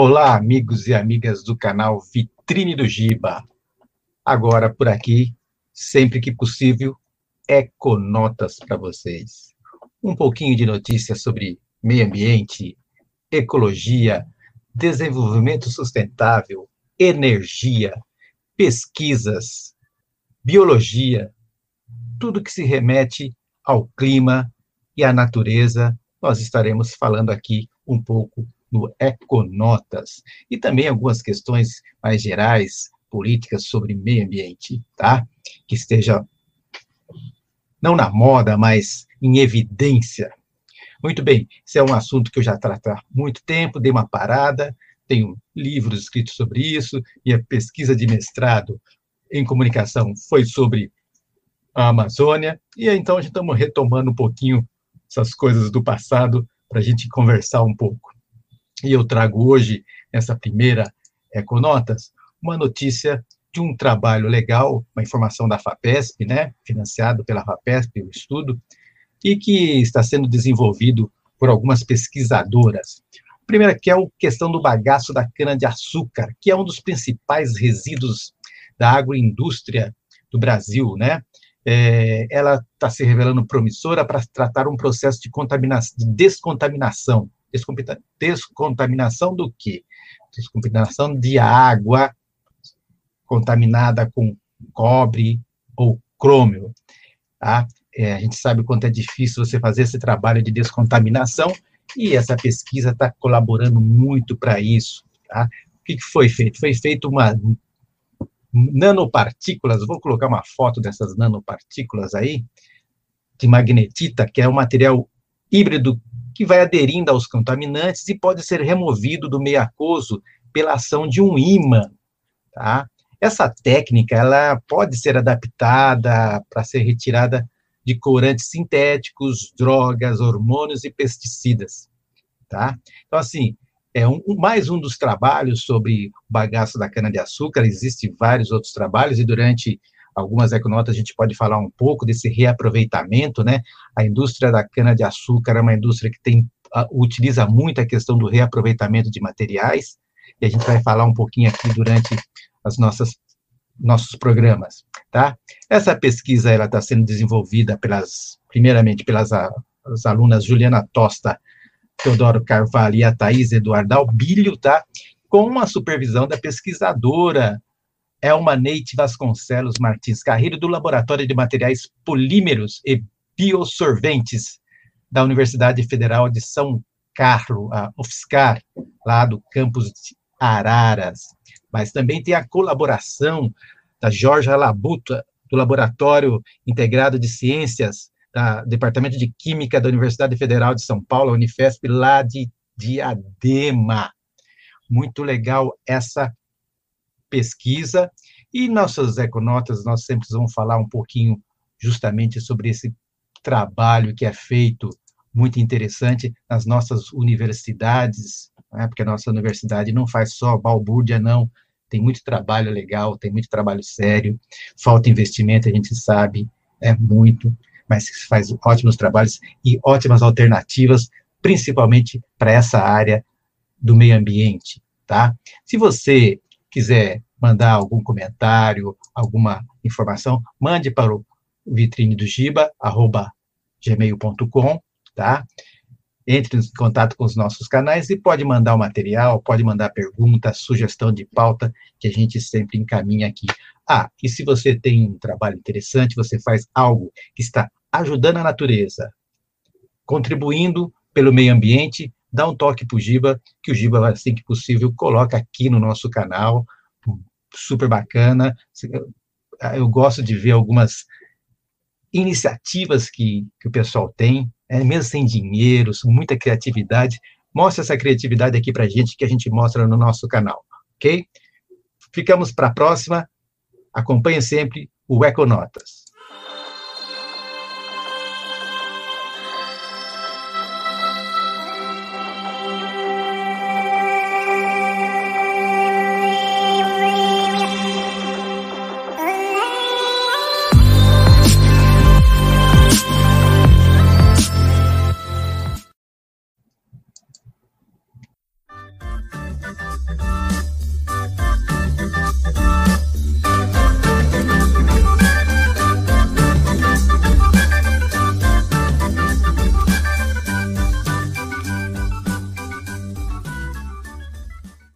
Olá, amigos e amigas do canal Vitrine do Giba. Agora por aqui, sempre que possível, econotas para vocês. Um pouquinho de notícias sobre meio ambiente, ecologia, desenvolvimento sustentável, energia, pesquisas, biologia, tudo que se remete ao clima e à natureza, nós estaremos falando aqui um pouco no Econotas e também algumas questões mais gerais, políticas sobre meio ambiente, tá? Que esteja não na moda, mas em evidência. Muito bem, esse é um assunto que eu já trato há muito tempo, dei uma parada, tenho livros escritos sobre isso, e a pesquisa de mestrado em comunicação foi sobre a Amazônia, e então a gente estamos retomando um pouquinho essas coisas do passado para a gente conversar um pouco. E eu trago hoje, nessa primeira Econotas, uma notícia de um trabalho legal, uma informação da FAPESP, né, financiado pela FAPESP, o estudo, e que está sendo desenvolvido por algumas pesquisadoras. A primeira que é a questão do bagaço da cana-de-açúcar, que é um dos principais resíduos da agroindústria do Brasil, né? É, ela está se revelando promissora para tratar um processo de, de descontaminação Descontaminação do quê? Descontaminação de água contaminada com cobre ou crômio. Tá? É, a gente sabe o quanto é difícil você fazer esse trabalho de descontaminação e essa pesquisa está colaborando muito para isso. Tá? O que, que foi feito? Foi feito uma nanopartículas, vou colocar uma foto dessas nanopartículas aí, de magnetita, que é um material híbrido que vai aderindo aos contaminantes e pode ser removido do meio aquoso pela ação de um ímã, tá? Essa técnica, ela pode ser adaptada para ser retirada de corantes sintéticos, drogas, hormônios e pesticidas, tá? Então, assim, é um, mais um dos trabalhos sobre o bagaço da cana-de-açúcar, existem vários outros trabalhos, e durante algumas econotas a gente pode falar um pouco desse reaproveitamento, né? A indústria da cana-de-açúcar é uma indústria que tem, utiliza muito a questão do reaproveitamento de materiais, e a gente vai falar um pouquinho aqui durante as nossas nossos programas, tá? Essa pesquisa ela está sendo desenvolvida pelas, primeiramente pelas as alunas Juliana Tosta, Teodoro Carvalho e a Thaís Eduardo Albilho, tá? Com a supervisão da pesquisadora uma Neite Vasconcelos Martins Carreiro, do Laboratório de Materiais Polímeros e Biosorventes da Universidade Federal de São Carlos, a UFSCar, lá do campus de Araras. Mas também tem a colaboração da Jorge Labuta, do Laboratório Integrado de Ciências, do Departamento de Química da Universidade Federal de São Paulo, Unifesp, lá de Diadema. Muito legal essa pesquisa, e nossas econotas, nós sempre vamos falar um pouquinho justamente sobre esse trabalho que é feito, muito interessante, nas nossas universidades, né, porque a nossa universidade não faz só balbúrdia, não, tem muito trabalho legal, tem muito trabalho sério, falta investimento, a gente sabe, é muito, mas faz ótimos trabalhos e ótimas alternativas, principalmente para essa área do meio ambiente, tá? Se você quiser mandar algum comentário, alguma informação, mande para o vitrine do Giba, arroba gmail.com, tá? Entre em contato com os nossos canais e pode mandar o material, pode mandar pergunta, sugestão de pauta, que a gente sempre encaminha aqui. Ah, e se você tem um trabalho interessante, você faz algo que está ajudando a natureza, contribuindo pelo meio ambiente, dá um toque para o Giba, que o Giba, assim que possível, coloca aqui no nosso canal, super bacana. Eu gosto de ver algumas iniciativas que, que o pessoal tem, é, mesmo sem dinheiro, muita criatividade. Mostra essa criatividade aqui para a gente, que a gente mostra no nosso canal, ok? Ficamos para a próxima. Acompanhe sempre o Econotas.